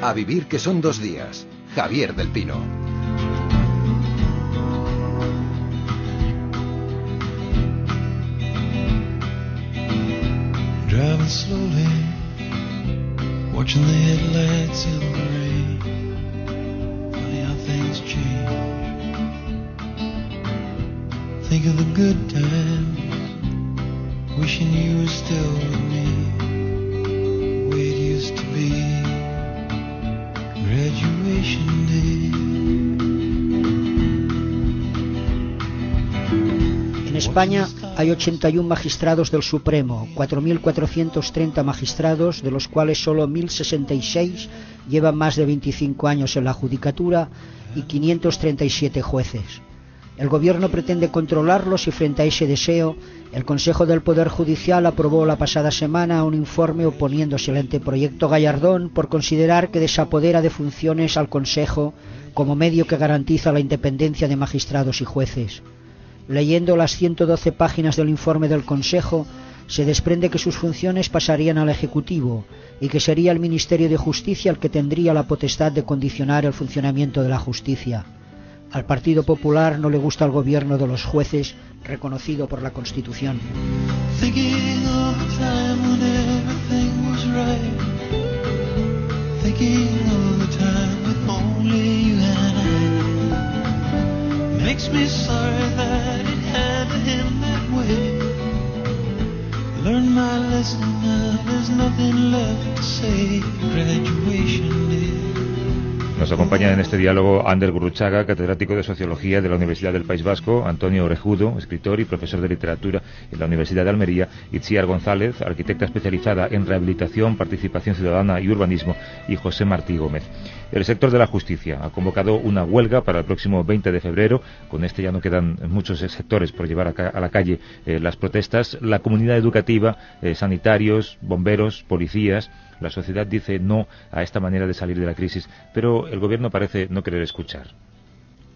A vivir que son dos días. Javier del Pino. Driving slowly, watching the headlights in the rain. Funny how things change. Think of the good times, wishing you were still with me. The way it used to be. En España hay 81 magistrados del Supremo, 4.430 magistrados, de los cuales solo 1.066 llevan más de 25 años en la judicatura y 537 jueces. El Gobierno pretende controlarlos y frente a ese deseo, el Consejo del Poder Judicial aprobó la pasada semana un informe oponiéndose al anteproyecto Gallardón por considerar que desapodera de funciones al Consejo como medio que garantiza la independencia de magistrados y jueces. Leyendo las 112 páginas del informe del Consejo, se desprende que sus funciones pasarían al Ejecutivo y que sería el Ministerio de Justicia el que tendría la potestad de condicionar el funcionamiento de la justicia. Al Partido Popular no le gusta el gobierno de los jueces reconocido por la Constitución. My lesson there's nothing left. Nos acompaña en este diálogo Ander Gurruchaga, catedrático de Sociología de la Universidad del País Vasco, Antonio Orejudo, escritor y profesor de literatura en la Universidad de Almería, Itziar González, arquitecta especializada en rehabilitación, participación ciudadana y urbanismo, y José Martí Gómez. El sector de la justicia ha convocado una huelga para el próximo 20 de febrero. Con este ya no quedan muchos sectores por llevar a la calle eh, las protestas. La comunidad educativa, eh, sanitarios, bomberos, policías, la sociedad dice no a esta manera de salir de la crisis, pero el gobierno parece no querer escuchar.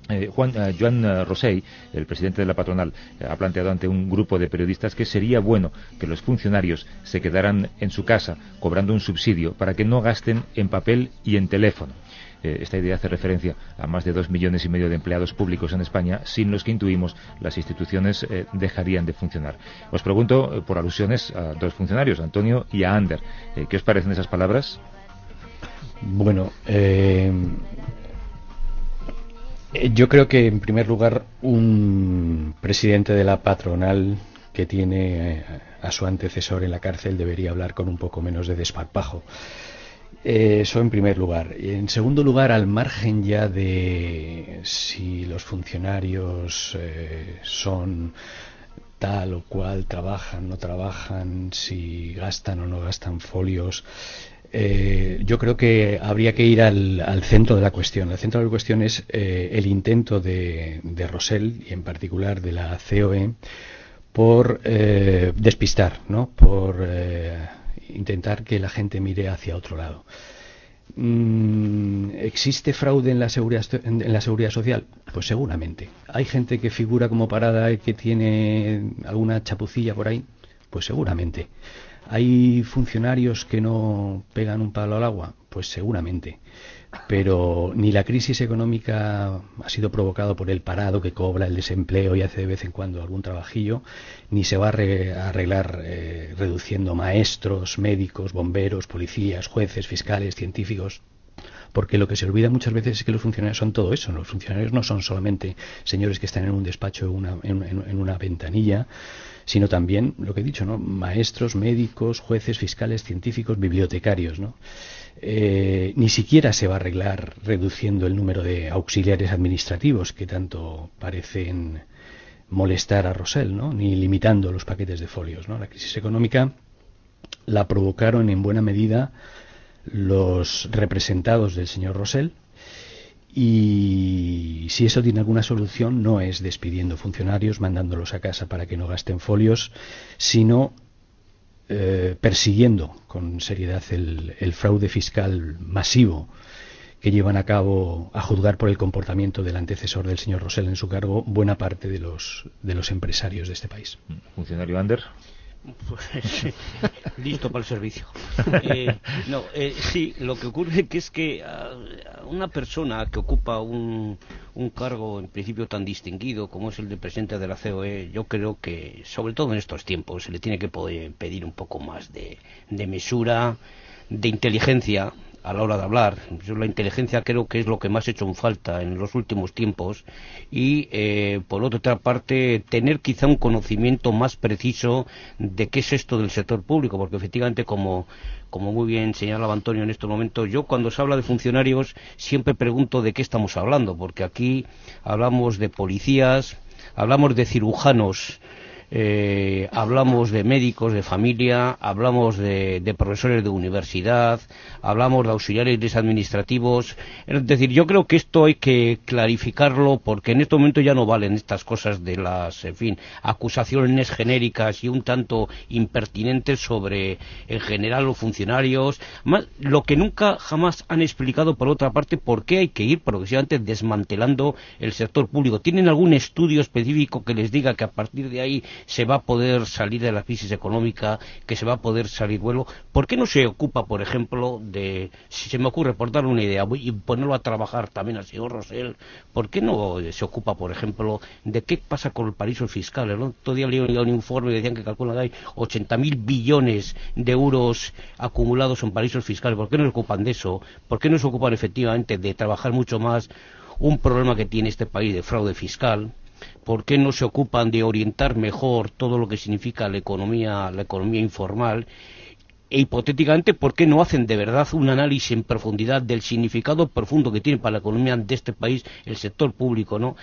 Eh, Juan, eh, Joan eh, el presidente de la patronal, eh, ha planteado ante un grupo de periodistas que sería bueno que los funcionarios se quedaran en su casa cobrando un subsidio para que no gasten en papel y en teléfono. Eh, esta idea hace referencia a más de dos millones y medio de empleados públicos en España, sin los que intuimos las instituciones eh, dejarían de funcionar. Os pregunto eh, por alusiones a dos funcionarios, Antonio y a Ander. ¿Qué os parecen esas palabras? Bueno, yo creo que en primer lugar un presidente de la patronal que tiene a su antecesor en la cárcel debería hablar con un poco menos de desparpajo. Eh, Eso en primer lugar. En segundo lugar, al margen ya de si los funcionarios eh, son tal o cual, trabajan, no trabajan, si gastan o no gastan folios, eh, yo creo que habría que ir al, al centro de la cuestión. El centro de la cuestión es eh, el intento de, de Rosell y en particular de la COE por eh, despistar, ¿no? por eh, intentar que la gente mire hacia otro lado. Mm, ¿Existe fraude en la, seguridad, en, en la seguridad social? Pues seguramente. ¿Hay gente que figura como parada y que tiene alguna chapucilla por ahí? Pues seguramente. ¿Hay funcionarios que no pegan un palo al agua? Pues seguramente. Pero ni la crisis económica ha sido provocada por el parado que cobra el desempleo y hace de vez en cuando algún trabajillo, ni se va a arre- a arreglar eh, reduciendo maestros, médicos, bomberos, policías, jueces, fiscales, científicos. Porque lo que se olvida muchas veces es que los funcionarios son todo eso. Los funcionarios no son solamente señores que están en un despacho, en una, en- en una ventanilla, sino también, lo que he dicho, ¿no? maestros, médicos, jueces, fiscales, científicos, bibliotecarios. ¿no? Eh, ni siquiera se va a arreglar reduciendo el número de auxiliares administrativos que tanto parecen molestar a Rosell, ¿no? ni limitando los paquetes de folios. ¿no? La crisis económica la provocaron en buena medida los representados del señor Rosell y si eso tiene alguna solución no es despidiendo funcionarios, mandándolos a casa para que no gasten folios, sino eh, persiguiendo con seriedad el, el fraude fiscal masivo que llevan a cabo, a juzgar por el comportamiento del antecesor del señor Rosell en su cargo, buena parte de los, de los empresarios de este país. Funcionario Ander. Pues, listo para el servicio. Eh, no, eh, sí, lo que ocurre que es que una persona que ocupa un, un, cargo en principio tan distinguido como es el de presidente de la COE, yo creo que, sobre todo en estos tiempos, se le tiene que poder pedir un poco más de, de mesura, de inteligencia a la hora de hablar. Yo la inteligencia creo que es lo que más ha hecho en falta en los últimos tiempos y, eh, por otra parte, tener quizá un conocimiento más preciso de qué es esto del sector público, porque efectivamente, como, como muy bien señalaba Antonio en este momento, yo cuando se habla de funcionarios siempre pregunto de qué estamos hablando, porque aquí hablamos de policías, hablamos de cirujanos, eh, hablamos de médicos de familia, hablamos de, profesores de universidad, hablamos de auxiliares administrativos. Es decir, yo creo que esto hay que clarificarlo porque en este momento ya no valen estas cosas de las, en fin, acusaciones genéricas y un tanto impertinentes sobre, en general, los funcionarios. Más, lo que nunca jamás han explicado, por otra parte, por qué hay que ir progresivamente desmantelando el sector público. ¿Tienen algún estudio específico que les diga que a partir de ahí se va a poder salir de la crisis económica, que se va a poder salir vuelo. ¿Por qué no se ocupa, por ejemplo, de, si se me ocurre, por darle una idea y ponerlo a trabajar también al señor Rosell, ¿por qué no se ocupa, por ejemplo, de qué pasa con el paraíso fiscal? El otro día leí un informe y decían que calculan que hay 80.000 billones de euros acumulados en paraísos fiscales. ¿Por qué no se ocupan de eso? ¿Por qué no se ocupan efectivamente de trabajar mucho más un problema que tiene este país de fraude fiscal? ¿Por qué no se ocupan de orientar mejor todo lo que significa la economía, la economía informal? E hipotéticamente, ¿por qué no hacen de verdad un análisis en profundidad del significado profundo que tiene para la economía de este país el sector público, no?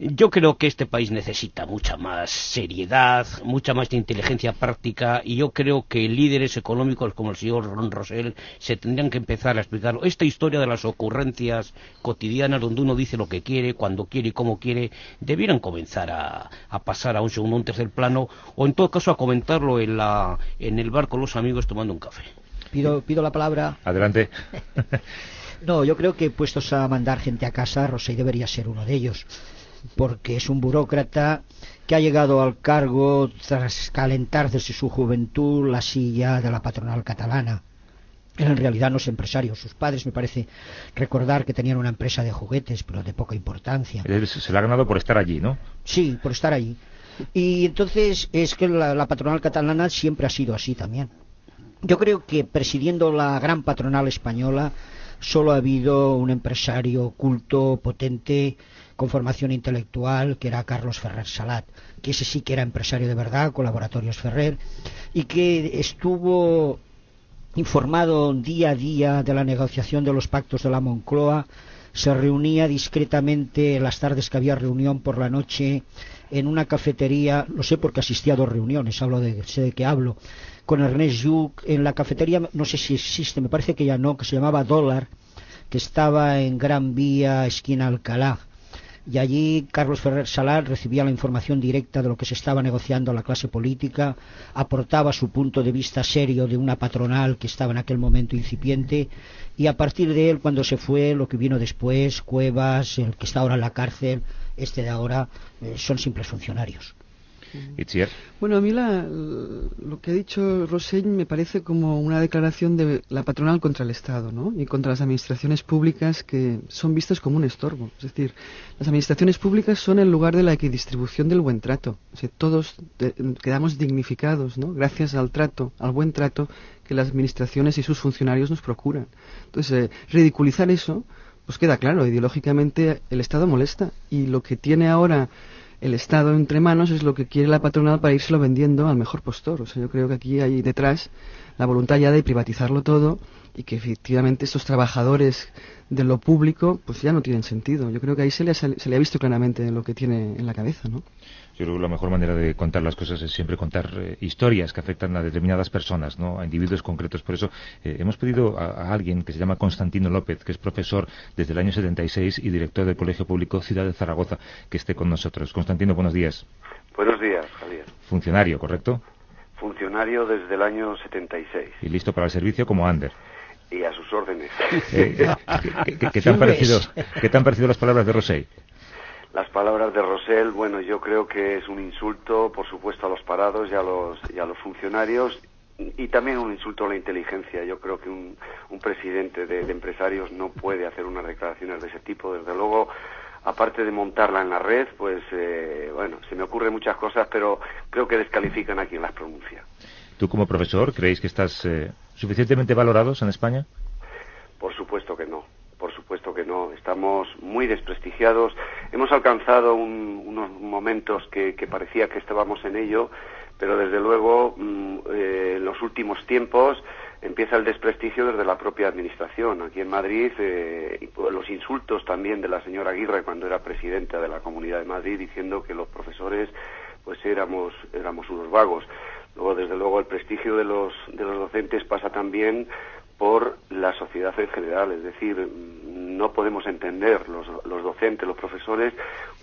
Yo creo que este país necesita mucha más seriedad, mucha más inteligencia práctica y yo creo que líderes económicos como el señor Ron Rosell se tendrían que empezar a explicarlo. Esta historia de las ocurrencias cotidianas donde uno dice lo que quiere, cuando quiere y cómo quiere, debieran comenzar a, pasar a un segundo, un tercer plano o en todo caso a comentarlo en, la, en el bar con los amigos tomando un café. Pido, pido la palabra. Adelante. no, yo creo que puestos a mandar gente a casa, Rosell debería ser uno de ellos porque es un burócrata que ha llegado al cargo tras calentar desde su juventud la silla de la patronal catalana. En realidad no es empresario. Sus padres, me parece recordar que tenían una empresa de juguetes, pero de poca importancia. Se la ha ganado por estar allí, ¿no? Sí, por estar allí. Y entonces es que la, la patronal catalana siempre ha sido así también. Yo creo que presidiendo la gran patronal española solo ha habido un empresario culto, potente, con formación intelectual, que era Carlos Ferrer Salat, que ese sí que era empresario de verdad, con Laboratorios Ferrer, y que estuvo informado día a día de la negociación de los pactos de la Moncloa, se reunía discretamente en las tardes que había reunión por la noche en una cafetería, lo sé porque asistía a dos reuniones, hablo de, sé de qué hablo, con Ernest Lluc, en la cafetería, no sé si existe, me parece que ya no, que se llamaba Dólar, que estaba en Gran Vía, esquina Alcalá, y allí Carlos Ferrer Salar recibía la información directa de lo que se estaba negociando a la clase política, aportaba su punto de vista serio de una patronal que estaba en aquel momento incipiente y a partir de él cuando se fue lo que vino después, Cuevas, el que está ahora en la cárcel, este de ahora, eh, son simples funcionarios. Bueno, a mí lo que ha dicho Rosell me parece como una declaración de la patronal contra el Estado ¿no? y contra las administraciones públicas que son vistas como un estorbo. Es decir, las administraciones públicas son el lugar de la equidistribución del buen trato. todos quedamos dignificados ¿no? gracias al trato, al buen trato que las administraciones y sus funcionarios nos procuran. Entonces, eh, ridiculizar eso, pues queda claro, ideológicamente el Estado molesta y lo que tiene ahora el Estado entre manos es lo que quiere la patronal para írselo vendiendo al mejor postor. O sea, yo creo que aquí hay detrás la voluntad ya de privatizarlo todo y que efectivamente estos trabajadores de lo público pues ya no tienen sentido. Yo creo que ahí se le, ha, se le ha visto claramente lo que tiene en la cabeza, ¿no? Yo creo que la mejor manera de contar las cosas es siempre contar eh, historias que afectan a determinadas personas, ¿no? a individuos concretos. Por eso eh, hemos pedido a, alguien que se llama Constantino López, que es profesor desde el año 76 y director del Colegio Público Ciudad de Zaragoza, que esté con nosotros. Constantino, buenos días. Buenos días, Javier. Funcionario, ¿correcto? Funcionario desde el año 76. Y listo para el servicio como Ander. Y a sus órdenes. Eh, ¿qué, te han parecido, ¿Qué te han parecido las palabras de Rosell? las palabras de Rosell, bueno, yo creo que es un insulto, por supuesto, a los parados y a los, y a los funcionarios y también un insulto a la inteligencia. Yo creo que un, un presidente de, empresarios no puede hacer unas declaraciones de ese tipo. Desde luego, aparte de montarla en la red, pues eh, bueno, se me ocurren muchas cosas, pero creo que descalifican a quien las pronuncia. ¿Tú como profesor creéis que estás eh, suficientemente valorados en España? Por supuesto que no por supuesto que no. Estamos muy desprestigiados. Hemos alcanzado unos momentos que, parecía que estábamos en ello, pero desde luego mm, eh, en los últimos tiempos empieza el desprestigio desde la propia administración. Aquí en Madrid, eh, los insultos también de la señora Aguirre cuando era presidenta de la Comunidad de Madrid diciendo que los profesores pues éramos, éramos unos vagos. Luego, desde luego, el prestigio de los, de los docentes pasa también por la sociedad en general. Es decir, no podemos entender los, los docentes, los profesores,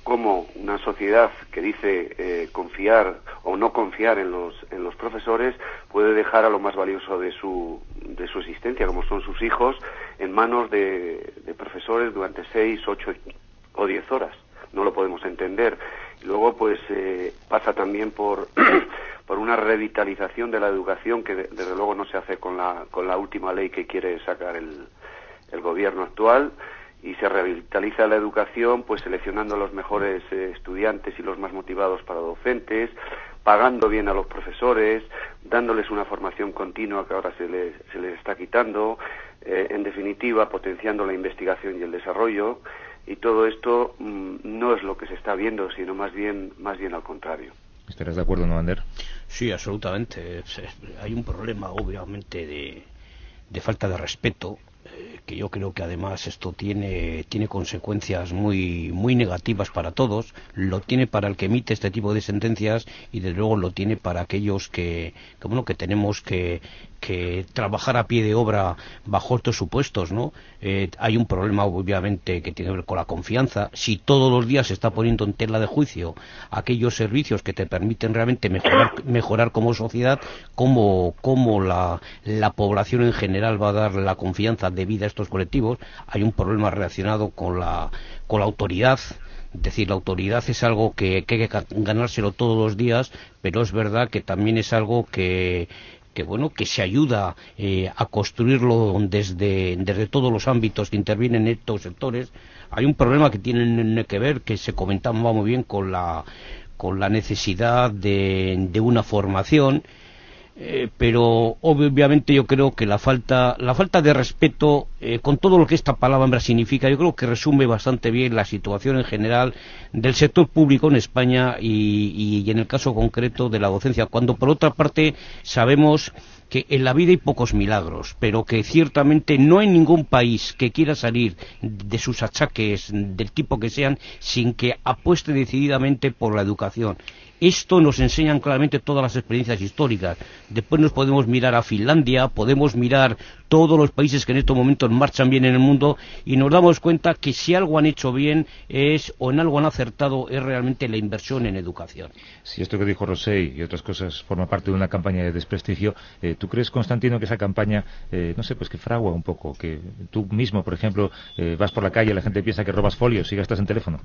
como una sociedad que dice eh, confiar o no confiar en los, en los profesores puede dejar a lo más valioso de su, de su existencia, como son sus hijos, en manos de, de profesores durante seis, ocho o diez horas. No lo podemos entender. Luego, pues, eh, pasa también por por una revitalización de la educación que desde luego no se hace con la, con la última ley que quiere sacar el, el gobierno actual y se revitaliza la educación pues seleccionando a los mejores eh, estudiantes y los más motivados para docentes, pagando bien a los profesores, dándoles una formación continua que ahora se les, se les está quitando, eh, en definitiva potenciando la investigación y el desarrollo y todo esto mm, no es lo que se está viendo, sino más bien más bien al contrario. ¿Estarás de acuerdo, no, Ander? Sí, absolutamente. Hay un problema, obviamente, de, falta de respeto eh, que yo creo que además esto tiene, tiene consecuencias muy, muy negativas para todos, lo tiene para el que emite este tipo de sentencias y desde luego lo tiene para aquellos que, que, bueno, que tenemos que, que trabajar a pie de obra bajo estos supuestos, ¿no? Eh, hay un problema obviamente que tiene que ver con la confianza. Si todos los días se está poniendo en tela de juicio aquellos servicios que te permiten realmente mejorar, mejorar como sociedad, ¿cómo, la, la, población en general va a dar la confianza debida a estos colectivos? Hay un problema relacionado con la, con la autoridad. Es decir, la autoridad es algo que hay que ganárselo todos los días, pero es verdad que también es algo que, que bueno que se ayuda eh, a construirlo desde, desde todos los ámbitos que intervienen en estos sectores. Hay un problema que tiene que ver que se comentaba muy bien con la con la necesidad de, de una formación eh, pero obviamente yo creo que la falta, la falta de respeto, eh, con todo lo que esta palabra significa, yo creo que resume bastante bien la situación en general del sector público en España y, y en el caso concreto de la docencia, cuando por otra parte sabemos que en la vida hay pocos milagros, pero que ciertamente no hay ningún país que quiera salir de sus achaques del tipo que sean sin que apueste decididamente por la educación. Esto nos enseñan claramente todas las experiencias históricas. Después nos podemos mirar a Finlandia, podemos mirar todos los países que en estos momentos marchan bien en el mundo y nos damos cuenta que si algo han hecho bien es o en algo han acertado es realmente la inversión en educación. Si esto que dijo Rosé y otras cosas forma parte de una campaña de desprestigio, eh, ¿tú crees, Constantino, que esa campaña, eh, no sé, pues que fragua un poco? Que tú mismo, por ejemplo, eh, vas por la calle, y la gente piensa que robas folios y gastas en teléfono.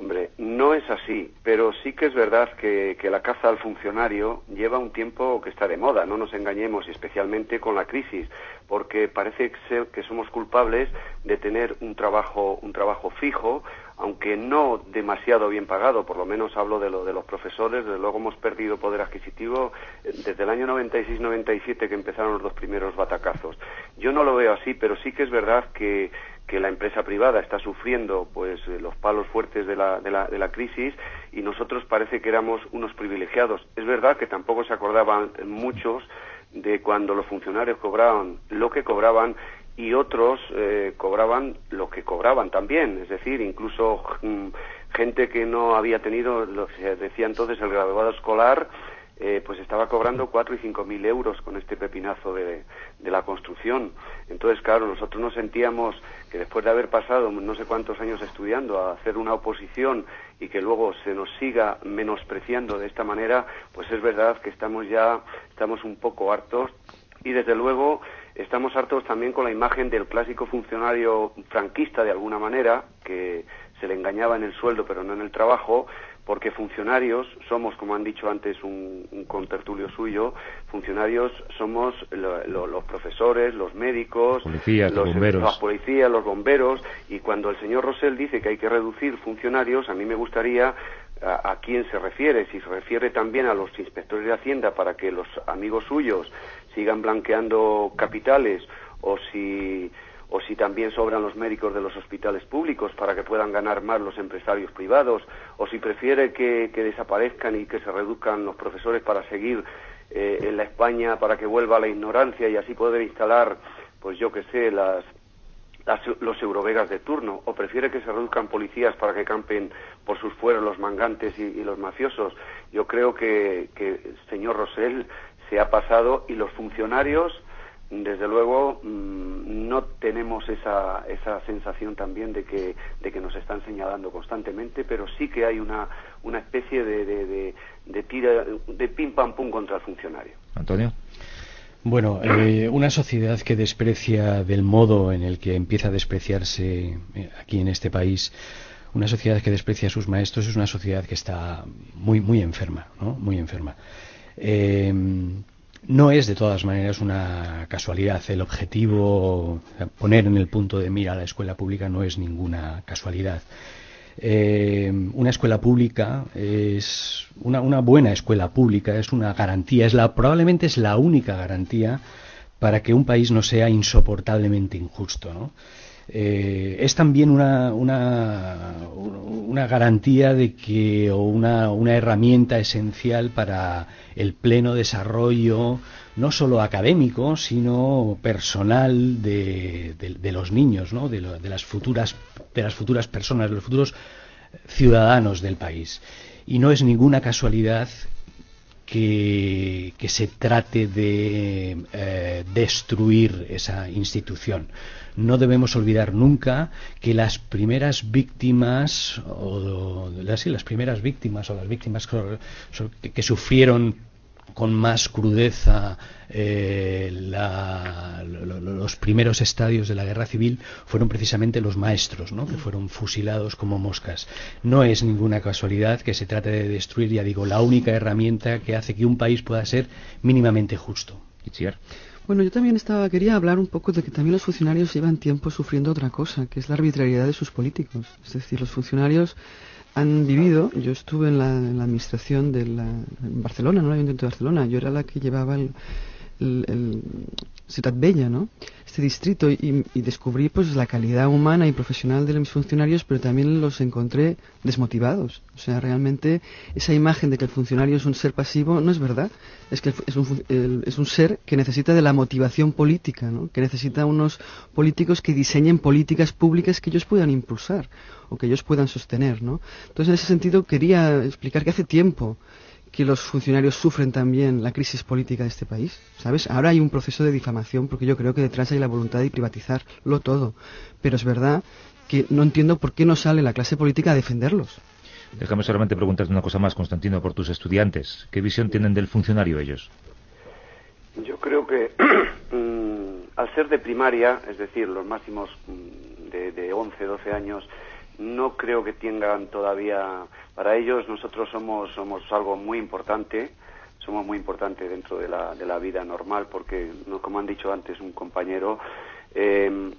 Hombre, no es así, pero sí que es verdad que, la caza al funcionario lleva un tiempo que está de moda, no nos engañemos, especialmente con la crisis, porque parece ser que somos culpables de tener un trabajo, un trabajo fijo, aunque no demasiado bien pagado, por lo menos hablo de lo de los profesores, desde luego hemos perdido poder adquisitivo eh, desde el año 96-97 que empezaron los dos primeros batacazos. Yo no lo veo así, pero sí que es verdad que que la empresa privada está sufriendo pues eh, los palos fuertes de la, de, la, de la crisis y nosotros parece que éramos unos privilegiados. Es verdad que tampoco se acordaban muchos de cuando los funcionarios cobraban lo que cobraban y otros eh, cobraban lo que cobraban también, es decir, incluso mm, gente que no había tenido, lo que se decía entonces, el graduado escolar, eh, pues estaba cobrando cuatro y cinco mil euros con este pepinazo de, de, la construcción. Entonces, claro, nosotros nos sentíamos que después de haber pasado no sé cuántos años estudiando a hacer una oposición y que luego se nos siga menospreciando de esta manera, pues es verdad que estamos ya, estamos un poco hartos y desde luego estamos hartos también con la imagen del clásico funcionario franquista de alguna manera que se le engañaba en el sueldo pero no en el trabajo, porque funcionarios somos, como han dicho antes un, un contertulio suyo, funcionarios somos los profesores, los médicos, los, bomberos. las policías, los bomberos, y cuando el señor Rosell dice que hay que reducir funcionarios, a mí me gustaría a, a, quién se refiere, si se refiere también a los inspectores de Hacienda para que los amigos suyos sigan blanqueando capitales o si o si también sobran los médicos de los hospitales públicos para que puedan ganar más los empresarios privados, o si prefiere que, desaparezcan y que se reduzcan los profesores para seguir eh, en la España, para que vuelva la ignorancia y así poder instalar, pues yo que sé, las, los eurovegas de turno, o prefiere que se reduzcan policías para que campen por sus fueros los mangantes y, los mafiosos. Yo creo que, que, señor Rosell, se ha pasado y los funcionarios desde luego mm, no tenemos esa, esa sensación también de que, de que nos están señalando constantemente, pero sí que hay una, una especie de, de, de, tira, de pim pam pum contra el funcionario. Antonio. Bueno, eh, una sociedad que desprecia del modo en el que empieza a despreciarse eh, aquí en este país, una sociedad que desprecia a sus maestros es una sociedad que está muy, muy enferma, ¿no? Muy enferma. Eh, no es de todas maneras una casualidad. El objetivo, poner en el punto de mira a la escuela pública no es ninguna casualidad. Eh, una escuela pública es una, una, buena escuela pública, es una garantía, es la, probablemente es la única garantía para que un país no sea insoportablemente injusto. ¿no? Eh, es también una, una, garantía de que, o una, una, herramienta esencial para el pleno desarrollo, no solo académico, sino personal de, los niños, ¿no? de, las futuras, de las futuras personas, de los futuros ciudadanos del país. Y no es ninguna casualidad que, se trate de eh, destruir esa institución no debemos olvidar nunca que las primeras víctimas o las, primeras víctimas o las víctimas que, sufrieron con más crudeza eh, los primeros estadios de la guerra civil fueron precisamente los maestros, ¿no? que fueron fusilados como moscas. No es ninguna casualidad que se trate de destruir, ya digo, la única herramienta que hace que un país pueda ser mínimamente justo. Bueno, yo también estaba, quería hablar un poco de que también los funcionarios llevan tiempo sufriendo otra cosa, que es la arbitrariedad de sus políticos. Es decir, los funcionarios han vivido, yo estuve en la, administración de la, en Barcelona, no en el Ayuntamiento de Barcelona, yo era la que llevaba el, el, Ciudad Bella, ¿no? Este distrito y, descubrí pues la calidad humana y profesional de mis funcionarios, pero también los encontré desmotivados. O sea, realmente esa imagen de que el funcionario es un ser pasivo no es verdad. Es que es un, es un ser que necesita de la motivación política, ¿no? Que necesita unos políticos que diseñen políticas públicas que ellos puedan impulsar o que ellos puedan sostener, ¿no? Entonces, en ese sentido, quería explicar que hace tiempo que los funcionarios sufren también la crisis política de este país, ¿sabes? Ahora hay un proceso de difamación porque yo creo que detrás hay la voluntad de privatizarlo todo, pero es verdad que no entiendo por qué no sale la clase política a defenderlos. Déjame solamente preguntarte una cosa más, Constantino, por tus estudiantes. ¿Qué visión tienen del funcionario ellos? Yo creo que mm, al ser de primaria, es decir, los máximos mm, de, de 11, 12 años, no creo que tengan todavía para ellos nosotros somos somos algo muy importante somos muy importante dentro de la, de la vida normal porque no como han dicho antes un compañero eh,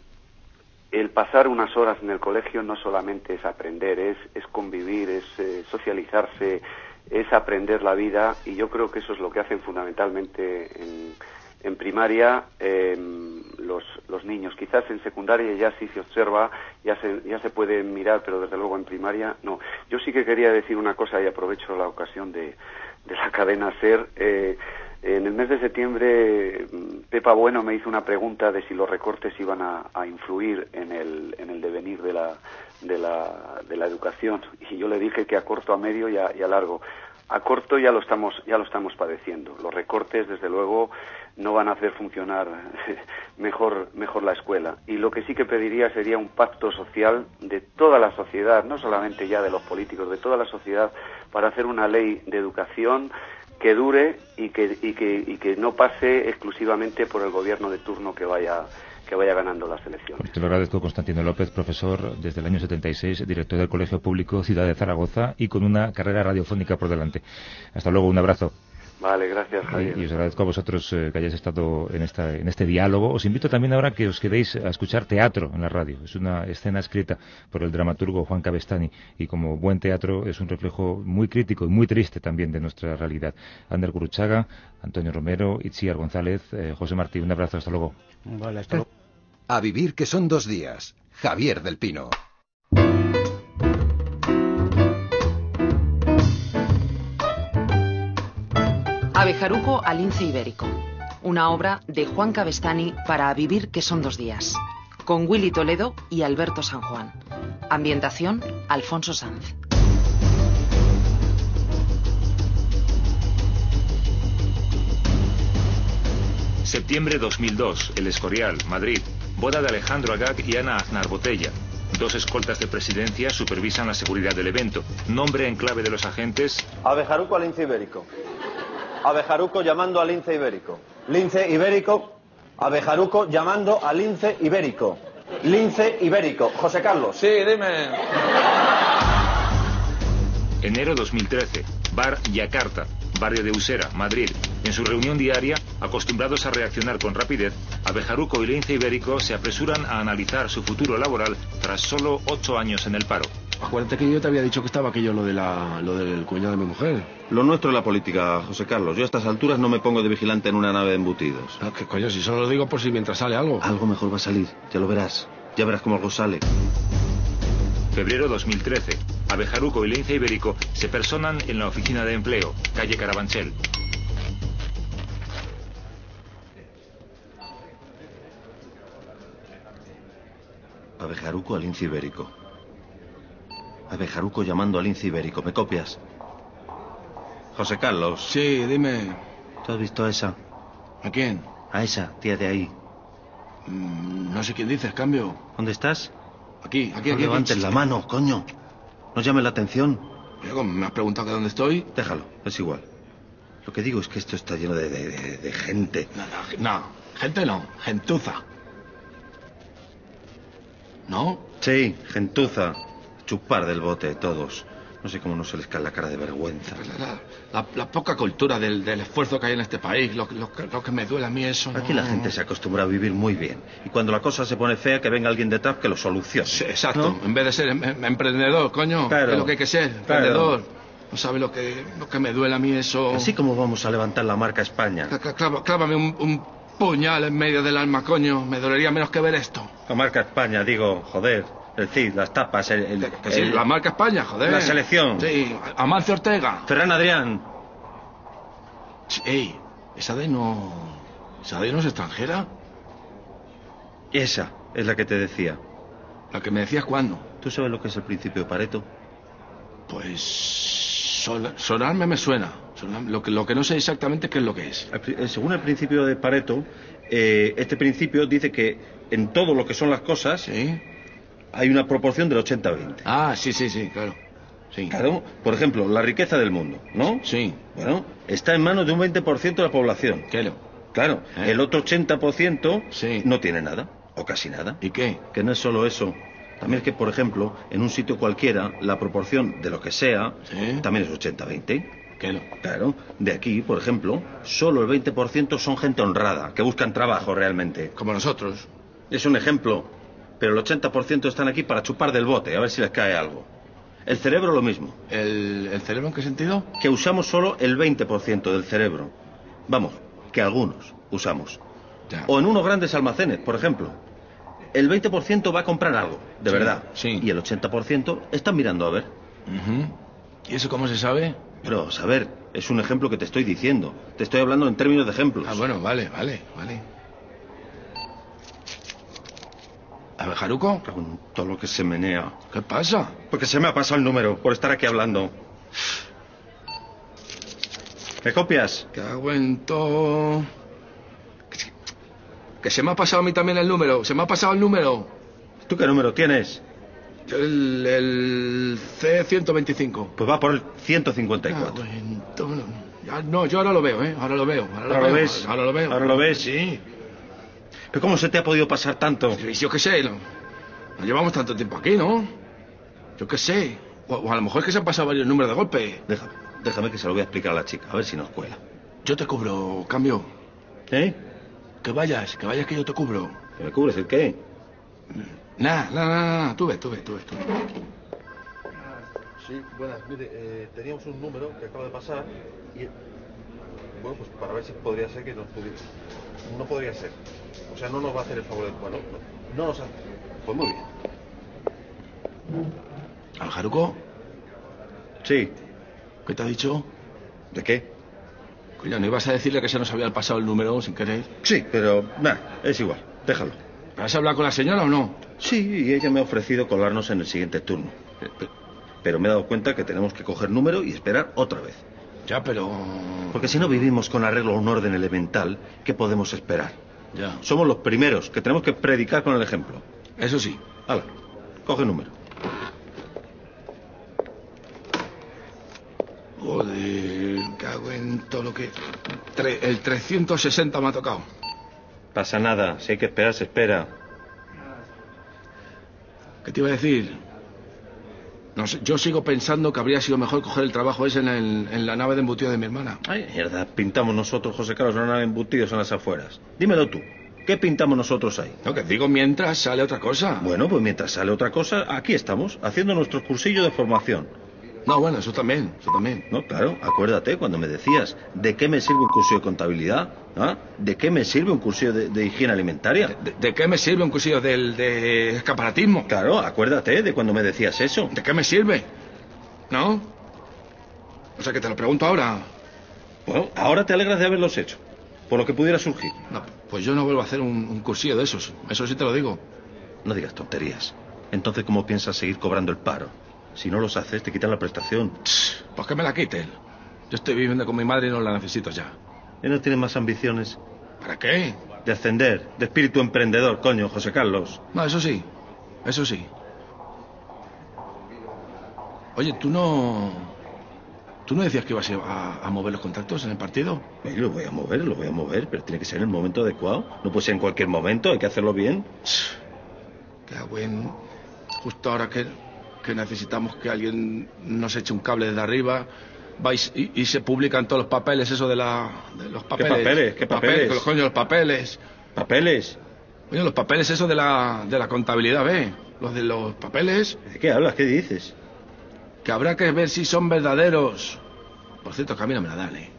el pasar unas horas en el colegio no solamente es aprender es es convivir es eh, socializarse es aprender la vida y yo creo que eso es lo que hacen fundamentalmente en, en primaria eh, los, los niños. Quizás en secundaria ya sí se observa, ya se, ya se puede mirar, pero desde luego en primaria no. Yo sí que quería decir una cosa y aprovecho la ocasión de, de la cadena SER. Eh, en el mes de septiembre, Pepa Bueno me hizo una pregunta de si los recortes iban a, a influir en el, en el devenir de la, de, la, de la educación. Y yo le dije que a corto, a medio y a, y a largo a corto ya lo estamos ya lo estamos padeciendo. Los recortes desde luego no van a hacer funcionar mejor mejor la escuela. Y lo que sí que pediría sería un pacto social de toda la sociedad no solamente ya de los políticos de toda la sociedad para hacer una ley de educación que dure y que y que, y que no pase exclusivamente por el gobierno de turno que vaya que vaya ganando la selección. Te lo agradezco, Constantino López, profesor desde el año 76, director del Colegio Público Ciudad de Zaragoza y con una carrera radiofónica por delante. Hasta luego, un abrazo. Vale, gracias, Javier. Y, os agradezco a vosotros eh, que hayáis estado en, esta, en este diálogo. Os invito también ahora que os quedéis a escuchar teatro en la radio. Es una escena escrita por el dramaturgo Juan Cabestani y como buen teatro es un reflejo muy crítico y muy triste también de nuestra realidad. Ander Guruchaga, Antonio Romero, Itziar González, eh, José Martí. Un abrazo, hasta luego. Vale, hasta luego. A vivir que son dos días. Javier del Pino. Abejaruco al lince ibérico. Una obra de Juan Cabestani para vivir que son dos días. Con Willy Toledo y Alberto San Juan. Ambientación, Alfonso Sanz. Septiembre 2002, El Escorial, Madrid. Boda de Alejandro Agag y Ana Aznar Botella. Dos escoltas de presidencia supervisan la seguridad del evento. Nombre en clave de los agentes. Abejaruco al lince ibérico. Abejaruco llamando al lince ibérico. Lince ibérico. Abejaruco llamando al lince ibérico. Lince ibérico. José Carlos. Sí, dime. Enero 2013. Bar Yakarta, barrio de Usera, Madrid. En su reunión diaria, acostumbrados a reaccionar con rapidez, Abejaruco y Lince Ibérico se apresuran a analizar su futuro laboral tras solo ocho años en el paro. Acuérdate que yo te había dicho que estaba aquello lo, de la, lo del cuñado de mi mujer. Lo nuestro es la política, José Carlos. Yo a estas alturas no me pongo de vigilante en una nave de embutidos. Ah, ¿Qué coño? Si solo lo digo por si mientras sale algo. Algo mejor va a salir, ya lo verás. Ya verás cómo algo sale. Febrero 2013. Abejaruco y Lince Ibérico se personan en la oficina de empleo, calle Carabanchel. Abejaruco al lince ibérico. Abejaruco llamando al lince ibérico. ¿Me copias? José Carlos. Sí, dime. ¿Tú has visto a esa? ¿A quién? A esa, tía de ahí. Mm, no sé quién dices, cambio. ¿Dónde estás? Aquí, aquí, No aquí. levantes aquí. la mano, coño. No llame la atención. ¿cómo ¿Me has preguntado que dónde estoy? Déjalo, es igual. Lo que digo es que esto está lleno de, de- de- de gente. No, no, no. Gente no. Gentuza. ¿No? Sí, gentuza. Chupar del bote, todos. No sé cómo no se les cae la cara de vergüenza. La, la- la- la poca cultura del, del esfuerzo que hay en este país, lo, que- lo lo que me duele a mí eso. Aquí no. la gente se acostumbra a vivir muy bien. Y cuando la cosa se pone fea, que venga alguien detrás que lo solucione. Sí, exacto. En vez de ser em- em- emprendedor, coño. Claro. Es lo que hay que ser, Claro. emprendedor. No sabe lo que, lo que me duele a mí eso. Así como vamos a levantar la marca España. Clava- Clávame un, un puñal en medio del alma, coño. Me dolería menos que ver esto. La marca España, digo, joder. El CID, las tapas, el... el- Que sí, el- la marca España, joder. La selección. Sí, Amancio Ortega. Ferran Adrián. Sí, Ey, esa de no... ¿Esa de no es extranjera? Esa es la que te decía. La que me decías cuándo. ¿Tú sabes lo que es el principio de Pareto? Pues... sonarme me suena. Lo, que, lo que no sé exactamente qué es lo que es. Eh, Según el principio de Pareto, eh, este principio dice que en todo lo que son las cosas ¿Sí? Hay una proporción del 80-20. Ah, sí, sí, sí, claro. Sí. Claro, por ejemplo, la riqueza del mundo, ¿no? Sí. Bueno, está en manos de un 20% de la población. ¿Qué? Claro, ¿Eh? el otro 80% Sí. no tiene nada, o casi nada. ¿Y qué? Que no es solo eso. También es que, por ejemplo, en un sitio cualquiera, la proporción de lo que sea Sí. también es 80-20. ¿Qué no? Claro, de aquí, por ejemplo, solo el 20% son gente honrada, que buscan trabajo realmente. Como nosotros. Es un ejemplo, pero el 80% están aquí para chupar del bote, a ver si les cae algo. El cerebro lo mismo, ¿El, el cerebro en qué sentido? que usamos solo el 20% del cerebro. Vamos, que algunos usamos. Ya. O en unos grandes almacenes, por ejemplo. El 20% va a comprar algo, de Sí, verdad. sí. Y el 80% están mirando a ver. Ujú. ¿Y eso cómo se sabe? Pero, a ver, es un ejemplo que te estoy diciendo. Te estoy hablando en términos de ejemplos. Ah, bueno, vale, vale, vale. ¿Abejaruco? Con todo lo que se menea. ¿Qué pasa? Porque se me ha pasado el número por estar aquí hablando. ¿Me copias? Cago en todo. Que- se me ha pasado a mí también el número. Se me ha pasado el número. ¿Tú qué número tienes? El, el C125. Pues va por el 154. Cago en todo. Ya, no, yo ahora lo veo, ¿eh? Ahora lo veo. Ahora lo, ¿Ahora lo veo. ves? Ahora lo veo. ¿Ahora lo ves? Sí. ¿Pero cómo se te ha podido pasar tanto? Yo qué sé, no, no llevamos tanto tiempo aquí, ¿no? Yo qué sé. O, o a lo mejor es que se han pasado varios números de golpe. Déjame, déjame que se lo voy a explicar a la chica, a ver si nos cuela. Yo te cubro, cambio. ¿Eh? Que vayas, que vayas que yo te cubro. ¿Que me cubres el qué? Nada, nada, nada, tú ve, tú ve, tú ve, tú ve. Sí, buenas. Mire, eh, teníamos un número que acaba de pasar y... Bueno, pues para ver si podría ser que nos pudiera... No podría ser. O sea, no nos va a hacer el favor de... Bueno, no, no nos hace... Pues muy bien. ¿Aljaruco? Sí. ¿Qué te ha dicho? ¿De qué? Coño, ¿no ibas a decirle que se nos había pasado el número sin querer? Sí, pero... Nada, es igual. Déjalo. ¿Has hablado con la señora o no? Sí, y ella me ha ofrecido colarnos en el siguiente turno. Pero me he dado cuenta que tenemos que coger número y esperar otra vez. Ya, pero... Porque si no vivimos con arreglo a un orden elemental, ¿qué podemos esperar? Ya. Somos los primeros, que tenemos que predicar con el ejemplo. Eso sí. Hala, coge número. Joder, cago en todo lo que... Tre- el 360 me ha tocado. Pasa nada, si hay que esperar, se espera. ¿Qué te iba a decir? No sé, yo sigo pensando que habría sido mejor coger el trabajo ese en, el- en la nave de embutido de mi hermana. Ay, mierda, pintamos nosotros, José Carlos, una nave embutidos en las afueras. Dímelo tú, ¿qué pintamos nosotros ahí? No, que digo mientras sale otra cosa. Bueno, pues mientras sale otra cosa, aquí estamos, haciendo nuestro cursillo de formación. No, bueno, eso también, eso también. No, claro, acuérdate cuando me decías, ¿de qué me sirve un cursillo de contabilidad? ¿Ah? ¿De qué me sirve un cursillo de, de higiene alimentaria? ¿De, de qué me sirve un cursillo del, de escaparatismo? Claro, acuérdate de cuando me decías eso. ¿De qué me sirve? ¿No? O sea, que te lo pregunto ahora. Bueno, ahora te alegras de haberlos hecho, por lo que pudiera surgir. No, pues yo no vuelvo a hacer un, un cursillo de esos. Eso sí te lo digo. No digas tonterías. Entonces, ¿cómo piensas seguir cobrando el paro? Si no los haces, te quitan la prestación. Pues que me la quiten. Yo estoy viviendo con mi madre y no la necesito ya. ¿Y no tienes más ambiciones? ¿Para qué? De ascender, de espíritu emprendedor, coño, José Carlos. No, eso sí. Eso sí. Oye, tú no... ¿Tú no decías que ibas a, a mover los contactos en el partido? Eh, lo voy a mover, lo voy a mover, pero tiene que ser en el momento adecuado. No puede ser en cualquier momento, hay que hacerlo bien. Qué buen... Justo ahora que, que necesitamos que alguien nos eche un cable desde arriba, vais y, y se publican todos los papeles, eso de la... De los papeles. papeles? ¿Qué papeles? Los coño, los papeles. ¿Papeles? Coño, los papeles, eso de la, de la contabilidad, ¿ve? Los de los papeles. ¿De qué hablas? ¿Qué dices? Que habrá que ver si son verdaderos. Por cierto, que a mí no me la dan, ¿eh?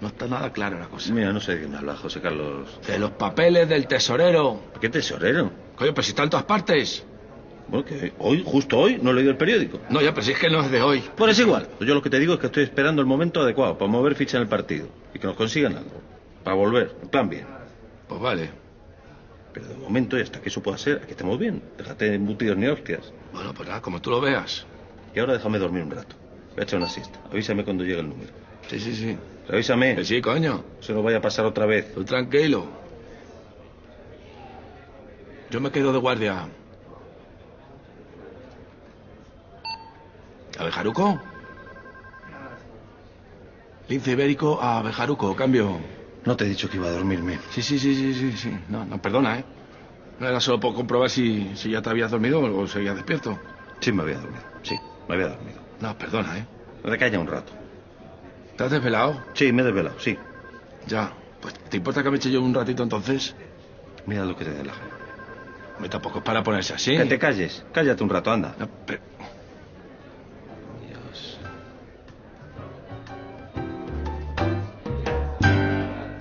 No está nada clara la cosa. Mira, no sé de qué me hablas, José Carlos. De los papeles del tesorero. ¿Qué tesorero? Coño, pero si está en todas partes. Bueno, que hoy, justo hoy, no he leído el periódico. No, ya, pero si es que no es de hoy. Pues es igual. Yo lo que te digo es que estoy esperando el momento adecuado para mover ficha en el partido y que nos consigan algo. Para volver, en plan bien. Pues vale. Pero de momento, y hasta que eso pueda ser, aquí estamos bien. Déjate embutidos ni hostias. Bueno, pues nada, como tú lo veas. Y ahora déjame dormir un rato. Voy a echar una siesta. Avísame cuando llegue el número. Sí, sí, sí. Avísame. Que sí, coño. Se nos vaya a pasar otra vez. Tú tranquilo. Yo me quedo de guardia. ¿A Bejaruco? Lince ibérico a Bejaruco, cambio. No te he dicho que iba a dormirme. Sí, sí, sí, sí, sí, sí. No, no, perdona, ¿eh? No era solo por comprobar si, si ya te habías dormido o seguías despierto. Sí, me había dormido. Sí, me había dormido. No, perdona, ¿eh? Recalla un rato. ¿Te has desvelado? Sí, me he desvelado, sí. Ya. Pues, ¿te importa que me eche yo un ratito entonces? Mira lo que te dé la. Me tampoco es para ponerse así. Que te calles. Cállate un rato, anda. No, pero-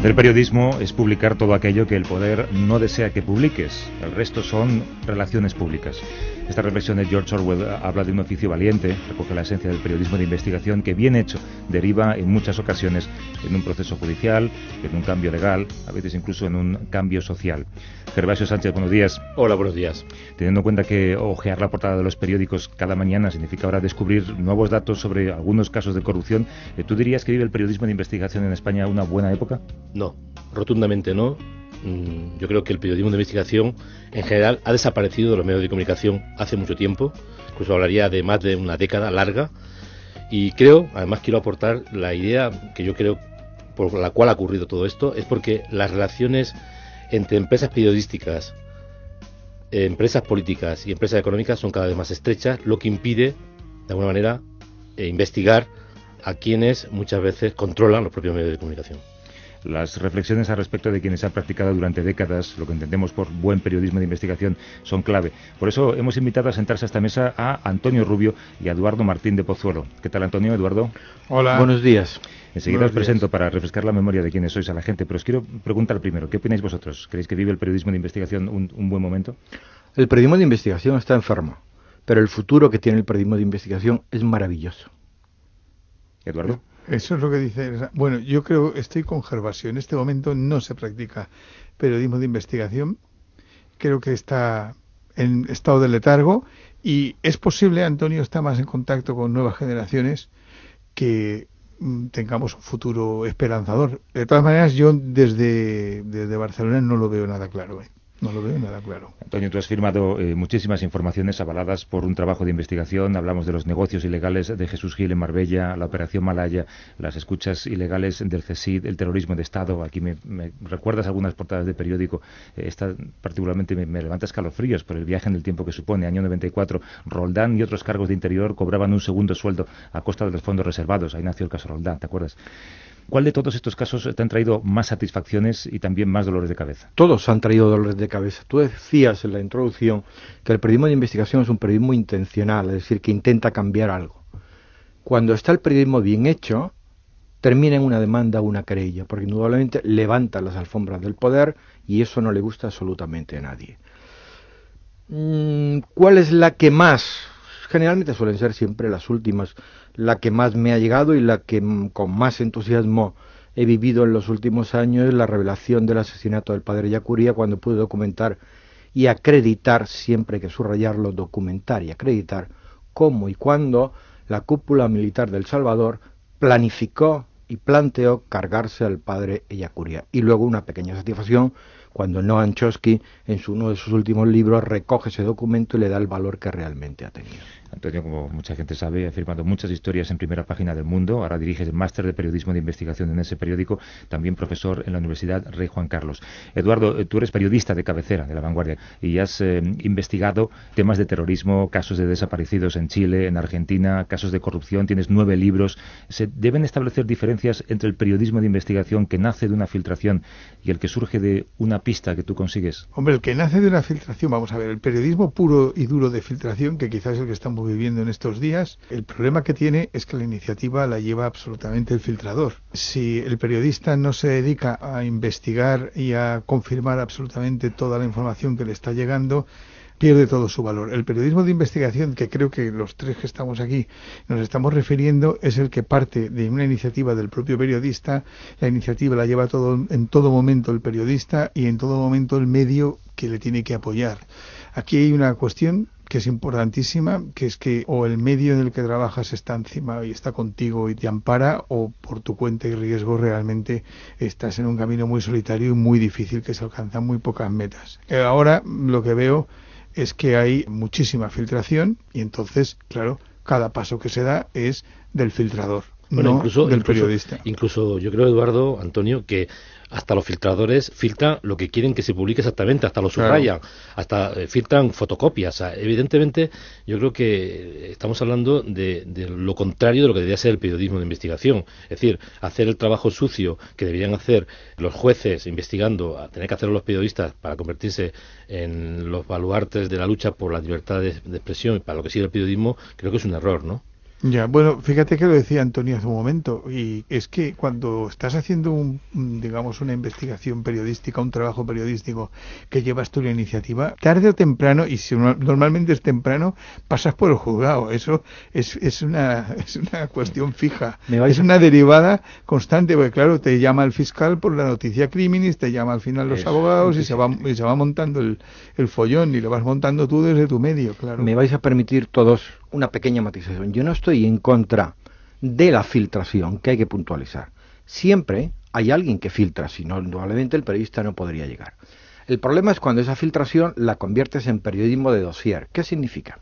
Hacer periodismo es publicar todo aquello que el poder no desea que publiques. El resto son relaciones públicas. Esta reflexión de George Orwell habla de un oficio valiente, recoge la esencia del periodismo de investigación que bien hecho deriva en muchas ocasiones en un proceso judicial, en un cambio legal, a veces incluso en un cambio social. Gervasio Sánchez, buenos días. Hola, buenos días. Teniendo en cuenta que ojear la portada de los periódicos cada mañana significa ahora descubrir nuevos datos sobre algunos casos de corrupción, ¿tú dirías que vive el periodismo de investigación en España una buena época? No, rotundamente no. Mm, yo creo que el periodismo de investigación en general ha desaparecido de los medios de comunicación hace mucho tiempo, incluso hablaría de más de una década larga, y creo, además quiero aportar la idea que yo creo por la cual ha ocurrido todo esto, es porque las relaciones entre empresas periodísticas, empresas políticas y empresas económicas son cada vez más estrechas, lo que impide, de alguna manera, eh, investigar a quienes muchas veces controlan los propios medios de comunicación. Las reflexiones al respecto de quienes han practicado durante décadas lo que entendemos por buen periodismo de investigación son clave. Por eso hemos invitado a sentarse a esta mesa a Antonio Rubio y a Eduardo Martín de Pozuelo. ¿Qué tal, Antonio? Eduardo. Hola. Buenos días. Enseguida os presento para refrescar la memoria de quienes sois a la gente, pero os quiero preguntar primero, ¿qué opináis vosotros? ¿Creéis que vive el periodismo de investigación un, un buen momento? El periodismo de investigación está enfermo, pero el futuro que tiene el periodismo de investigación es maravilloso. Eduardo. Eso es lo que dice. Bueno, yo creo, estoy con Gervasio. En este momento no se practica periodismo de investigación. Creo que está en estado de letargo y es posible, Antonio está más en contacto con nuevas generaciones, que mm, tengamos un futuro esperanzador. De todas maneras, yo desde, desde Barcelona no lo veo nada claro. ¿eh? No lo veo nada claro. Antonio, tú has firmado eh, muchísimas informaciones avaladas por un trabajo de investigación. Hablamos de los negocios ilegales de Jesús Gil en Marbella, la operación Malaya, las escuchas ilegales del CESID, el terrorismo de Estado. Aquí me, recuerdas algunas portadas de periódico. Eh, esta particularmente me, me, levanta escalofríos por el viaje en el tiempo que supone. Año 94, Roldán y otros cargos de interior cobraban un segundo sueldo a costa de los fondos reservados. Ahí nació el caso Roldán, ¿te acuerdas? ¿Cuál de todos estos casos te han traído más satisfacciones y también más dolores de cabeza? Todos han traído dolores de cabeza. Tú decías en la introducción que el periodismo de investigación es un periodismo intencional, es decir, que intenta cambiar algo. Cuando está el periodismo bien hecho, termina en una demanda o una querella, porque indudablemente levanta las alfombras del poder y eso no le gusta absolutamente a nadie. Mm, ¿Cuál es la que más? Generalmente suelen ser siempre las últimas la que más me ha llegado y la que con más entusiasmo he vivido en los últimos años es la revelación del asesinato del padre Yacuría cuando pude documentar y acreditar, siempre hay que subrayarlo, documentar y acreditar cómo y cuándo la cúpula militar del Salvador planificó y planteó cargarse al padre Yacuría. Y luego una pequeña satisfacción cuando Noam Chomsky en uno de sus últimos libros recoge ese documento y le da el valor que realmente ha tenido. Antonio, como mucha gente sabe, ha firmado muchas historias en primera página del mundo. Ahora diriges el máster de periodismo de investigación en ese periódico, también profesor en la Universidad Rey Juan Carlos. Eduardo, eh, tú eres periodista de cabecera de La Vanguardia y has eh, investigado temas de terrorismo, casos de desaparecidos en Chile, en Argentina, casos de corrupción. Tienes nueve libros. ¿Se deben establecer diferencias entre el periodismo de investigación que nace de una filtración y el que surge de una pista que tú consigues? Hombre, el que nace de una filtración, vamos a ver, el periodismo puro y duro de filtración, que quizás es el que estamos viviendo en estos días, el problema que tiene es que la iniciativa la lleva absolutamente el filtrador. Si el periodista no se dedica a investigar y a confirmar absolutamente toda la información que le está llegando, pierde todo su valor. El periodismo de investigación, que creo que los tres que estamos aquí nos estamos refiriendo, es el que parte de una iniciativa del propio periodista. La iniciativa la lleva todo, en todo momento el periodista y en todo momento el medio que le tiene que apoyar. Aquí hay una cuestión que es importantísima, que es que o el medio en el que trabajas está encima y está contigo y te ampara, o por tu cuenta y riesgo realmente estás en un camino muy solitario y muy difícil que se alcanzan muy pocas metas. Eh, ahora lo que veo es que hay muchísima filtración y entonces, claro, cada paso que se da es del filtrador. no incluso, del periodista. Incluso yo creo, Eduardo, Antonio, que hasta los filtradores filtran lo que quieren que se publique exactamente, hasta lo subrayan, hasta eh, filtran fotocopias. evidentemente, yo creo que estamos hablando de, lo contrario de lo que debería ser el periodismo de investigación. Es decir, hacer el trabajo sucio que deberían hacer los jueces investigando, a tener que hacerlo los periodistas para convertirse en los baluartes de la lucha por la libertad de, de expresión y para lo que sigue el periodismo, creo que es un error, ¿no? Ya, bueno, fíjate que lo decía Antonio hace un momento, y es que cuando estás haciendo un, digamos, una investigación periodística, un trabajo periodístico que llevas tú la iniciativa, tarde o temprano, y si normalmente es temprano, pasas por el juzgado. Eso es, es, una, es una cuestión fija. Es una derivada constante, porque claro, te llama el fiscal por la noticia criminis, te llama al final los abogados y se, va, y se va montando el, el follón y lo vas montando tú desde tu medio, claro. Me vais a permitir todos una pequeña matización. Yo no estoy en contra de la filtración, que hay que puntualizar. Siempre hay alguien que filtra, si no, indudablemente el periodista no podría llegar. El problema es cuando esa filtración la conviertes en periodismo de dossier. ¿Qué significa?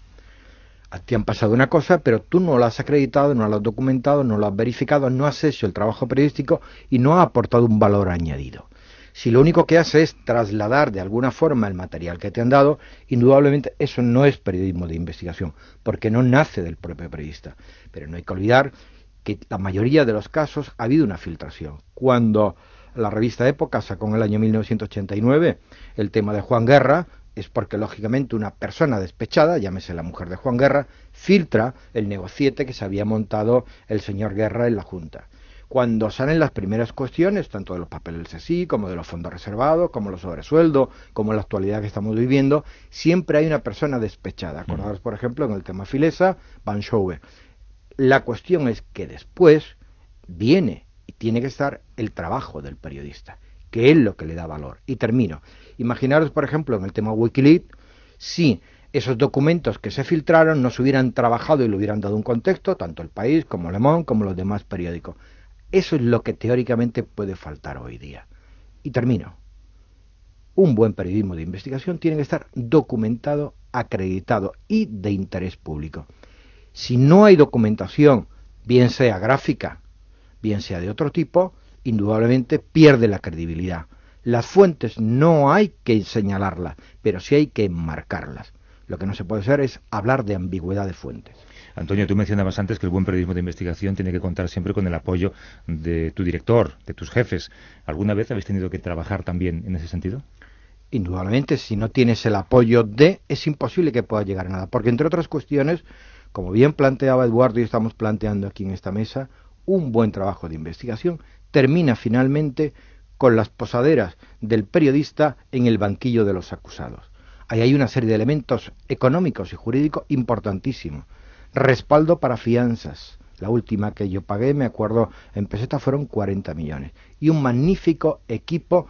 A ti han pasado una cosa, pero tú no la has acreditado, no la has documentado, no la has verificado, no has hecho el trabajo periodístico y no ha aportado un valor añadido. Si lo único que hace es trasladar de alguna forma el material que te han dado, indudablemente eso no es periodismo de investigación, porque no nace del propio periodista. Pero no hay que olvidar que la mayoría de los casos ha habido una filtración. Cuando la revista Época sacó en el año 1989 el tema de Juan Guerra, es porque lógicamente una persona despechada, llámese la mujer de Juan Guerra, filtra el negociete que se había montado el señor Guerra en la Junta cuando salen las primeras cuestiones, tanto de los papeles del CSI, como de los fondos reservados, como los sobresueldos, como la actualidad que estamos viviendo, siempre hay una persona despechada. Acordaros, por ejemplo, en el tema Filesa, Van Schouwe. La cuestión es que después viene y tiene que estar el trabajo del periodista, que es lo que le da valor. Y termino. Imaginaros, por ejemplo, en el tema Wikileaks, si esos documentos que se filtraron no se hubieran trabajado y le hubieran dado un contexto, tanto el país como Le Monde, como los demás periódicos. Eso es lo que teóricamente puede faltar hoy día. Y termino. Un buen periodismo de investigación tiene que estar documentado, acreditado y de interés público. Si no hay documentación, bien sea gráfica, bien sea de otro tipo, indudablemente pierde la credibilidad. Las fuentes no hay que señalarlas, pero sí hay que enmarcarlas. Lo que no se puede hacer es hablar de ambigüedad de fuentes. Antonio, tú mencionabas antes que el buen periodismo de investigación tiene que contar siempre con el apoyo de tu director, de tus jefes. ¿Alguna vez habéis tenido que trabajar también en ese sentido? Indudablemente, si no tienes el apoyo de, es imposible que pueda llegar a nada. Porque entre otras cuestiones, como bien planteaba Eduardo y estamos planteando aquí en esta mesa, un buen trabajo de investigación termina finalmente con las posaderas del periodista en el banquillo de los acusados. Ahí hay una serie de elementos económicos y jurídicos importantísimos respaldo para fianzas. La última que yo pagué, me acuerdo, en peseta fueron 40 millones. Y un magnífico equipo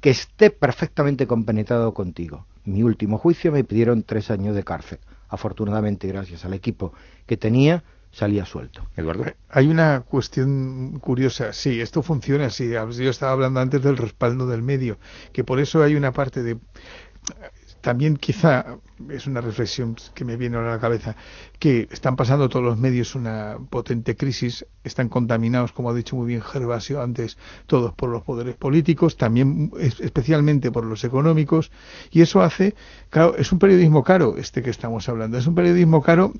que esté perfectamente compenetrado contigo. Mi último juicio me pidieron tres años de cárcel. Afortunadamente, gracias al equipo que tenía, salía suelto. Eduardo. Hay una cuestión curiosa. Sí, esto funciona así. Yo estaba hablando antes del respaldo del medio, que por eso hay una parte de también quizá es una reflexión que me viene a la cabeza, que están pasando todos los medios una potente crisis, están contaminados, como ha dicho muy bien Gervasio antes, todos por los poderes políticos, también especialmente por los económicos, y eso hace, claro, es un periodismo caro este que estamos hablando, es un periodismo caro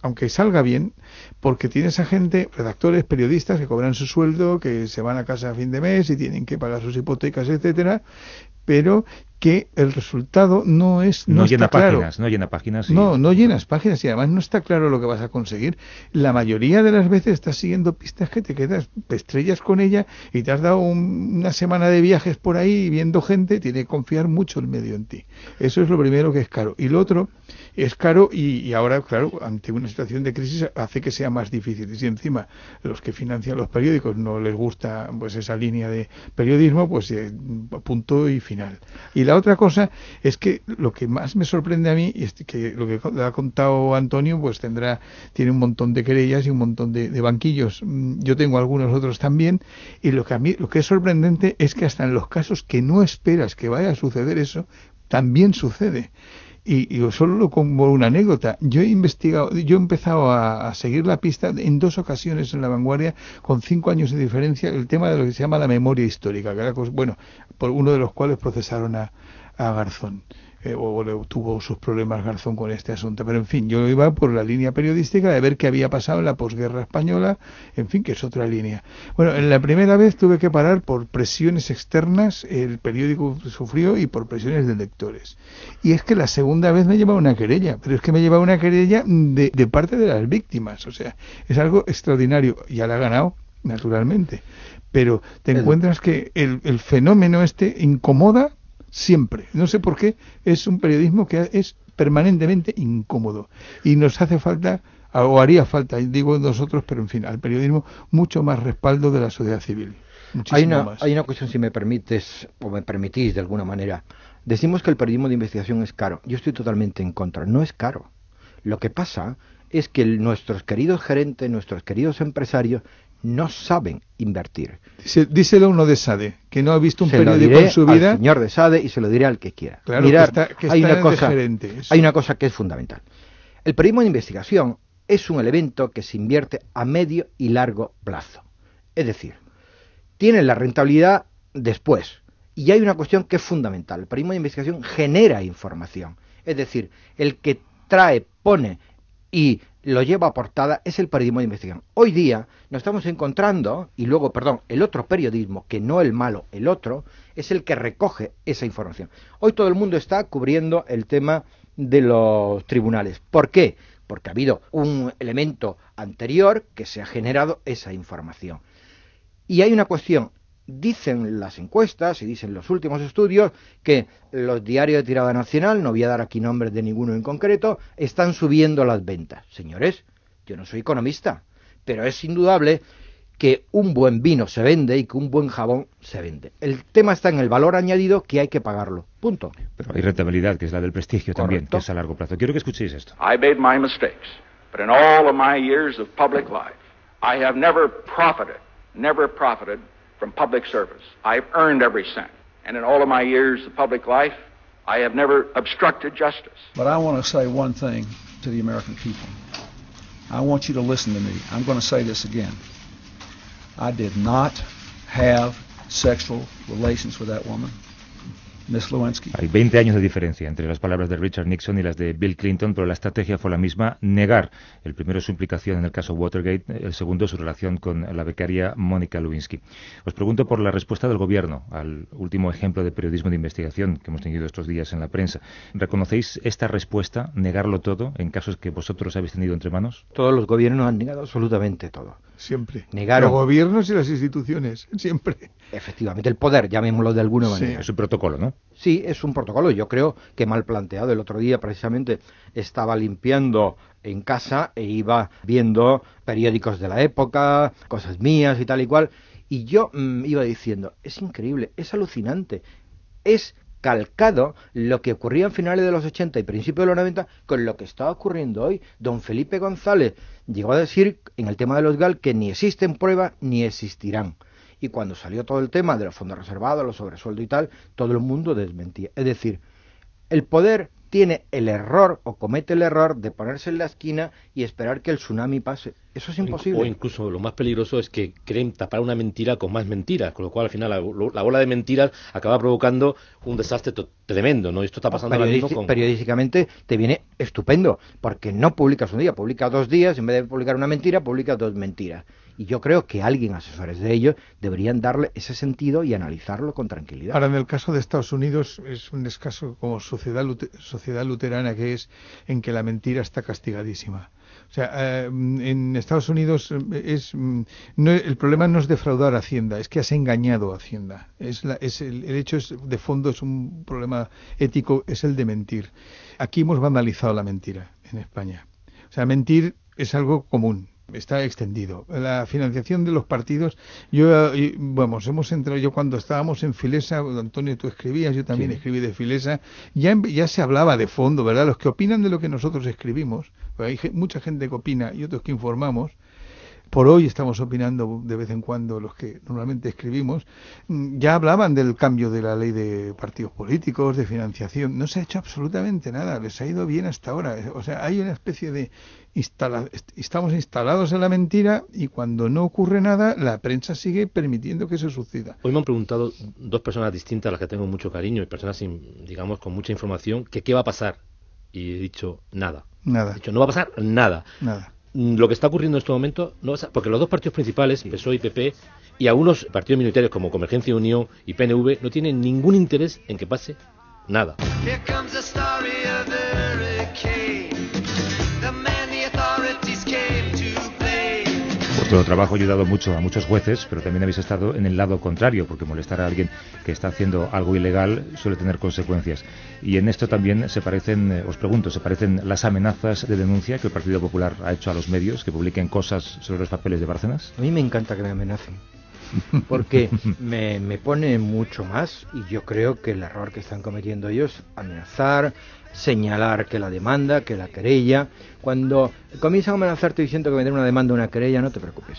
aunque salga bien, porque tienes a gente, redactores, periodistas que cobran su sueldo, que se van a casa a fin de mes y tienen que pagar sus hipotecas, etcétera, pero que el resultado no es no, llena páginas, no llena páginas. No, no llenas páginas y además no está claro lo que vas a conseguir. La mayoría de las veces estás siguiendo pistas que te quedas estrellas con ella y te has dado una semana de viajes por ahí viendo gente, tiene que confiar mucho el medio en ti. Eso es lo primero que es caro. Y lo otro es caro y, ahora, claro, ante una situación de crisis hace que sea más difícil. Y si encima los que financian los periódicos no les gusta pues esa línea de periodismo, pues eh, punto y final. Y la otra cosa es que lo que más me sorprende a mí, y es que lo que ha contado Antonio, pues tendrá, tiene un montón de querellas y un montón de, de banquillos. Mm, yo tengo algunos otros también, y lo que a mí, lo que es sorprendente es que hasta en los casos que no esperas que vaya a suceder eso, también sucede. Y, solo como una anécdota, yo he investigado, yo he empezado a, seguir la pista en dos ocasiones en la vanguardia, con cinco años de diferencia, el tema de lo que se llama la memoria histórica, que era, bueno, por uno de los cuales procesaron a, a Garzón. Eh, o, tuvo sus problemas Garzón con este asunto. Pero en fin, yo iba por la línea periodística de ver qué había pasado en la posguerra española, en fin, que es otra línea. Bueno, en la primera vez tuve que parar por presiones externas, el periódico sufrió y por presiones de lectores. Y es que la segunda vez me llevaba una querella, pero es que me llevaba una querella de, de parte de las víctimas, o sea, es algo extraordinario. Ya la ha ganado, naturalmente. Pero te encuentras que el, el fenómeno este incomoda siempre. No sé por qué, es un periodismo que es permanentemente incómodo y nos hace falta o haría falta, digo nosotros, pero en fin, al periodismo mucho más respaldo de la sociedad civil. Hay una, hay una cuestión, si me permites, o me permitís de alguna manera. Decimos que el periodismo de investigación es caro. Yo estoy totalmente en contra. No es caro. Lo que pasa es que nuestros queridos gerentes, nuestros queridos empresarios, no saben invertir. díselo uno de SADE, que no ha visto un periódico en su vida. Al señor de SADE y se lo diré al que quiera. Claro, que hay, una cosa, hay una cosa que es fundamental. El periodismo de investigación es un elemento que se invierte a medio y largo plazo. Es decir, tiene la rentabilidad después. Y hay una cuestión que es fundamental. El periodismo de investigación genera información. Es decir, el que trae, pone y lo lleva a portada es el periodismo de investigación. Hoy día nos estamos encontrando, y luego, perdón, el otro periodismo, que no el malo, el otro, es el que recoge esa información. Hoy todo el mundo está cubriendo el tema de los tribunales. ¿Por qué? Porque ha habido un elemento anterior que se ha generado esa información. Y hay una cuestión dicen las encuestas y dicen los últimos estudios que los diarios de tirada nacional, no voy a dar aquí nombres de ninguno en concreto, están subiendo las ventas. Señores, yo no soy economista, pero es indudable que un buen vino se vende y que un buen jabón se vende. El tema está en el valor añadido que hay que pagarlo. Punto. Pero hay rentabilidad, que es la del prestigio también, que es a largo plazo. Quiero que escuchéis esto. I made my mistakes, but in all of my years of public life, I have never profited, never profited from public service. I've earned every cent. And in all of my years of public life, I have never obstructed justice. But I want to say one thing to the American people. I want you to listen to me. I'm going to say this again. I did not have sexual relations with that woman. Hay 20 años de diferencia entre las palabras de Richard Nixon y las de Bill Clinton, pero la estrategia fue la misma, negar. El primero su implicación en el caso Watergate, el segundo su relación con la becaria Mónica Lewinsky. Os pregunto por la respuesta del gobierno al último ejemplo de periodismo de investigación que hemos tenido estos días en la prensa. ¿Reconocéis esta respuesta, negarlo todo, en casos que vosotros habéis tenido entre manos? Todos los gobiernos han negado absolutamente todo. Siempre. Negaron. Los gobiernos y las instituciones, siempre. Efectivamente, el poder, llamémoslo de alguna manera. Es un protocolo, ¿no? Sí, es un protocolo. Yo creo que mal planteado. El otro día, precisamente, estaba limpiando en casa e iba viendo periódicos de la época, cosas mías y tal y cual. Y yo mm, iba diciendo, es increíble, es alucinante. Es calcado lo que ocurría en finales de los 80 y principios de los 90 con lo que está ocurriendo hoy. Don Felipe González llegó a decir en el tema de los GAL que ni existen pruebas ni existirán. Y cuando salió todo el tema de los fondos reservados, los sobresueldos y tal, todo el mundo desmentía. Es decir, el poder tiene el error o comete el error de ponerse en la esquina y esperar que el tsunami pase. Eso es imposible. O incluso lo más peligroso es que creen tapar una mentira con más mentiras, con lo cual al final la, bola de mentiras acaba provocando un desastre tremendo, ¿no? Esto está pasando ahora mismo Periodísticamente te viene estupendo, porque no publicas un día, publicas dos días, en vez de publicar una mentira, publicas dos mentiras. Y yo creo que alguien, asesores de ellos, deberían darle ese sentido y analizarlo con tranquilidad. Ahora, en el caso de Estados Unidos, es un caso como sociedad, sociedad luterana que es en que la mentira está castigadísima. O sea, eh, en Estados Unidos eh, es mm, no, el problema no es defraudar a Hacienda, es que has engañado a Hacienda. Es, la, es el, el, hecho es, de fondo es un problema ético, es el de mentir. Aquí hemos banalizado la mentira en España. O sea, mentir es algo común está extendido. La financiación de los partidos, yo, vamos, hemos entrado, yo cuando estábamos en Filesa, Antonio, tú escribías, yo también escribí de Filesa, ya, ya se hablaba de fondo, ¿verdad? Los que opinan de lo que nosotros escribimos, hay mucha gente que opina y otros que informamos, por hoy estamos opinando de vez en cuando los que normalmente escribimos, mm, ya hablaban del cambio de la ley de partidos políticos, de financiación. No se ha hecho absolutamente nada, les ha ido bien hasta ahora. O sea, hay una especie de estamos instalados en la mentira y cuando no ocurre nada, la prensa sigue permitiendo que eso suceda. Hoy me han preguntado dos personas distintas a las que tengo mucho cariño y personas, digamos, con mucha información, que qué va a pasar. Y he dicho, nada. Nada. He dicho, no va a pasar nada. Nada. Mm, lo que está ocurriendo en este momento, no porque los dos partidos principales, PSOE y PP, y algunos partidos minoritarios como Convergencia y Unión y PNV, no tienen ningún interés en que pase nada. Vuestro trabajo ha ayudado mucho a muchos jueces, pero también habéis estado en el lado contrario, porque molestar a alguien que está haciendo algo ilegal suele tener consecuencias. Y en esto también se parecen, eh, os pregunto, ¿se parecen las amenazas de denuncia que el Partido Popular ha hecho a los medios, que publiquen cosas sobre los papeles de Bárcenas? A mí me encanta que me amenacen porque me, me, pone mucho más y yo creo que el error que están cometiendo ellos amenazar, señalar que la demanda, que la querella. Cuando comienzan a amenazarte diciendo que vender una demanda o una querella, no te preocupes.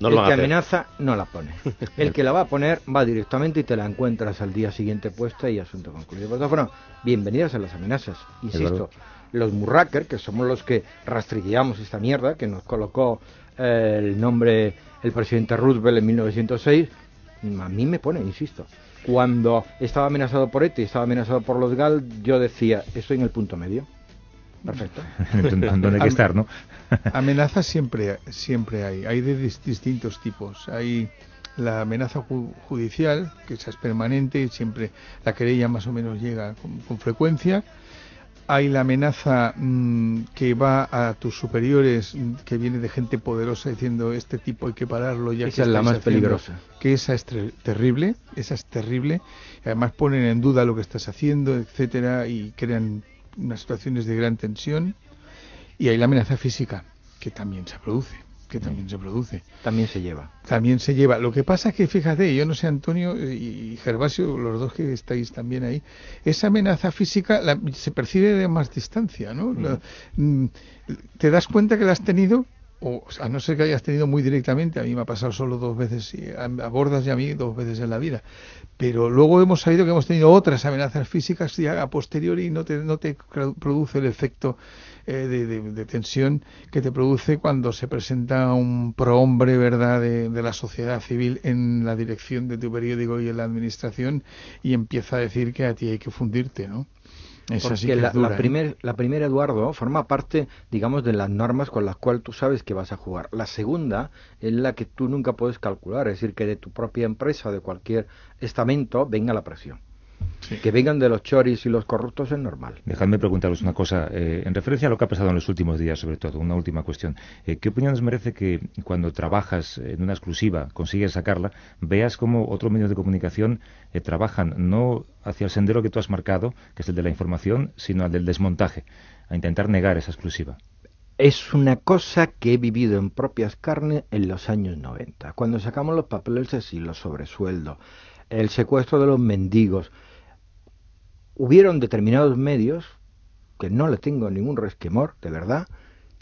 el que amenaza no la pone. El que la va a poner va directamente y te la encuentras al día siguiente puesta y asunto concluido. Por todas bienvenidas a las amenazas. Insisto, los Murraker, que somos los que rastrillamos esta mierda, que nos colocó eh, el nombre el presidente Roosevelt en 1906, a mí me pone, insisto cuando estaba amenazado por ETA y estaba amenazado por los GAL, yo decía, estoy en el punto medio. Perfecto. Donde hay que estar, ¿no? Amenazas siempre, siempre hay. Hay de distintos tipos. Hay la amenaza judicial, que esa es permanente, y siempre la querella más o menos llega con frecuencia hay la amenaza mm, que va a tus superiores, que viene de gente poderosa diciendo este tipo hay que pararlo ya esa es la más peligrosa. Que esa es terrible, esa es terrible. Además ponen en duda lo que estás haciendo, etcétera, y crean unas situaciones de gran tensión. Y hay la amenaza física, que también se produce que también se produce. También se lleva. También se lleva. Lo que pasa es que, fíjate, yo no sé, Antonio y Gervasio, los dos que estáis también ahí, esa amenaza física se percibe de más distancia, ¿no? Mm, te das cuenta que la has tenido, o a no ser que hayas tenido muy directamente, a mí me ha pasado solo dos veces, a, Bordas y a mí dos veces en la vida, pero luego hemos sabido que hemos tenido otras amenazas físicas ya a posteriori no te, no te produce el efecto eh, de, tensión que te produce cuando se presenta un prohombre verdad de, la sociedad civil en la dirección de tu periódico y en la administración y empieza a decir que a ti hay que fundirte, ¿no? Porque la, ¿eh? la primera, Eduardo, forma parte, digamos, de las normas con las cuales tú sabes que vas a jugar. La segunda es la que tú nunca puedes calcular, es decir, que de tu propia empresa, de cualquier estamento, venga la presión. Que vengan de los choris y los corruptos es normal. Dejadme preguntaros una cosa, eh, en referencia a lo que ha pasado en los últimos días, sobre todo, una última cuestión. Eh, ¿Qué opinión os merece que cuando trabajas en una exclusiva, consigues sacarla, veas cómo otros medios de comunicación eh, trabajan no hacia el sendero que tú has marcado, que es el de la información, sino al del desmontaje, a intentar negar esa exclusiva? Es una cosa que he vivido en propias carnes en los años 90, cuando sacamos los papeles así, los sobresueldos, el secuestro de los mendigos, hubieron determinados medios, que no le tengo ningún resquemor, de verdad,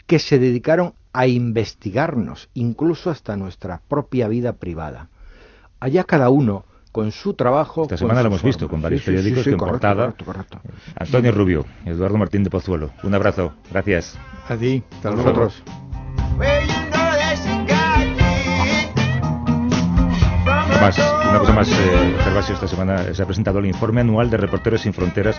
que se dedicaron a investigarnos, incluso hasta nuestra propia vida privada. Allá cada uno con su trabajo. Esta semana lo hemos visto con varios periódicos que en portada. Antonio Rubio, Eduardo Martín de Pozuelo. Un abrazo. Gracias. A ti. Hasta nosotros. Una cosa más, eh, Gervasio, esta semana se ha presentado el informe anual de Reporteros Sin Fronteras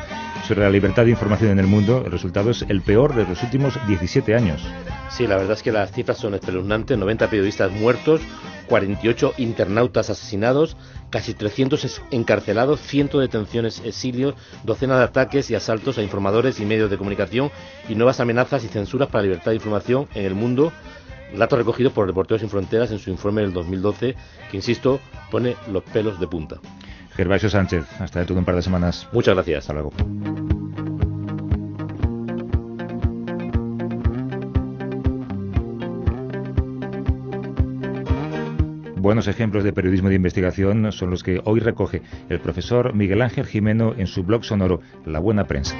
sobre la libertad de información en el mundo. El resultado es el peor de los últimos 17 años. Sí, la verdad es que las cifras son espeluznantes. 90 periodistas muertos, 48 internautas asesinados, casi 300 encarcelados, 100 detenciones, exilios, docenas de ataques y asaltos a informadores y medios de comunicación y nuevas amenazas y censuras para la libertad de información en el mundo Datos recogidos por Reporteros Sin Fronteras en su informe del 2012, que insisto, pone los pelos de punta. Gervasio Sánchez, hasta dentro de un par de semanas. Muchas gracias. Hasta luego. Buenos ejemplos de periodismo de investigación son los que hoy recoge el profesor Miguel Ángel Jimeno en su blog sonoro La Buena Prensa.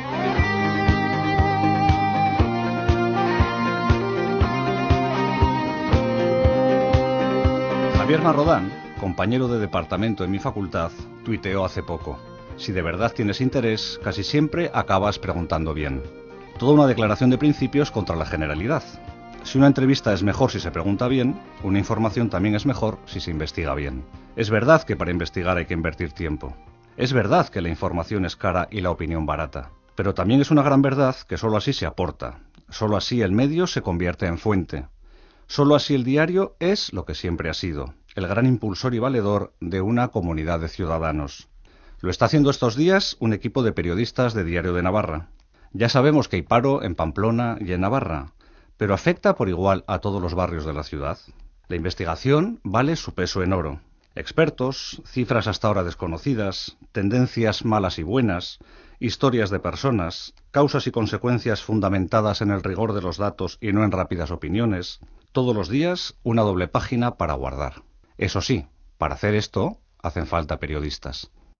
Javier Marrodán, compañero de departamento en mi facultad, tuiteó hace poco. Si de verdad tienes interés, casi siempre acabas preguntando bien. Toda una declaración de principios contra la generalidad. Si una entrevista es mejor si se pregunta bien, una información también es mejor si se investiga bien. Es verdad que para investigar hay que invertir tiempo. Es verdad que la información es cara y la opinión barata. Pero también es una gran verdad que sólo así se aporta. Sólo así el medio se convierte en fuente. Sólo así el diario es lo que siempre ha sido, el gran impulsor y valedor de una comunidad de ciudadanos. Lo está haciendo estos días un equipo de periodistas de Diario de Navarra. Ya sabemos que hay paro en Pamplona y en Navarra, pero afecta por igual a todos los barrios de la ciudad. La investigación vale su peso en oro. Expertos, cifras hasta ahora desconocidas, tendencias malas y buenas, historias de personas, causas y consecuencias fundamentadas en el rigor de los datos y no en rápidas opiniones, todos los días una doble página para guardar. Eso sí, para hacer esto hacen falta periodistas.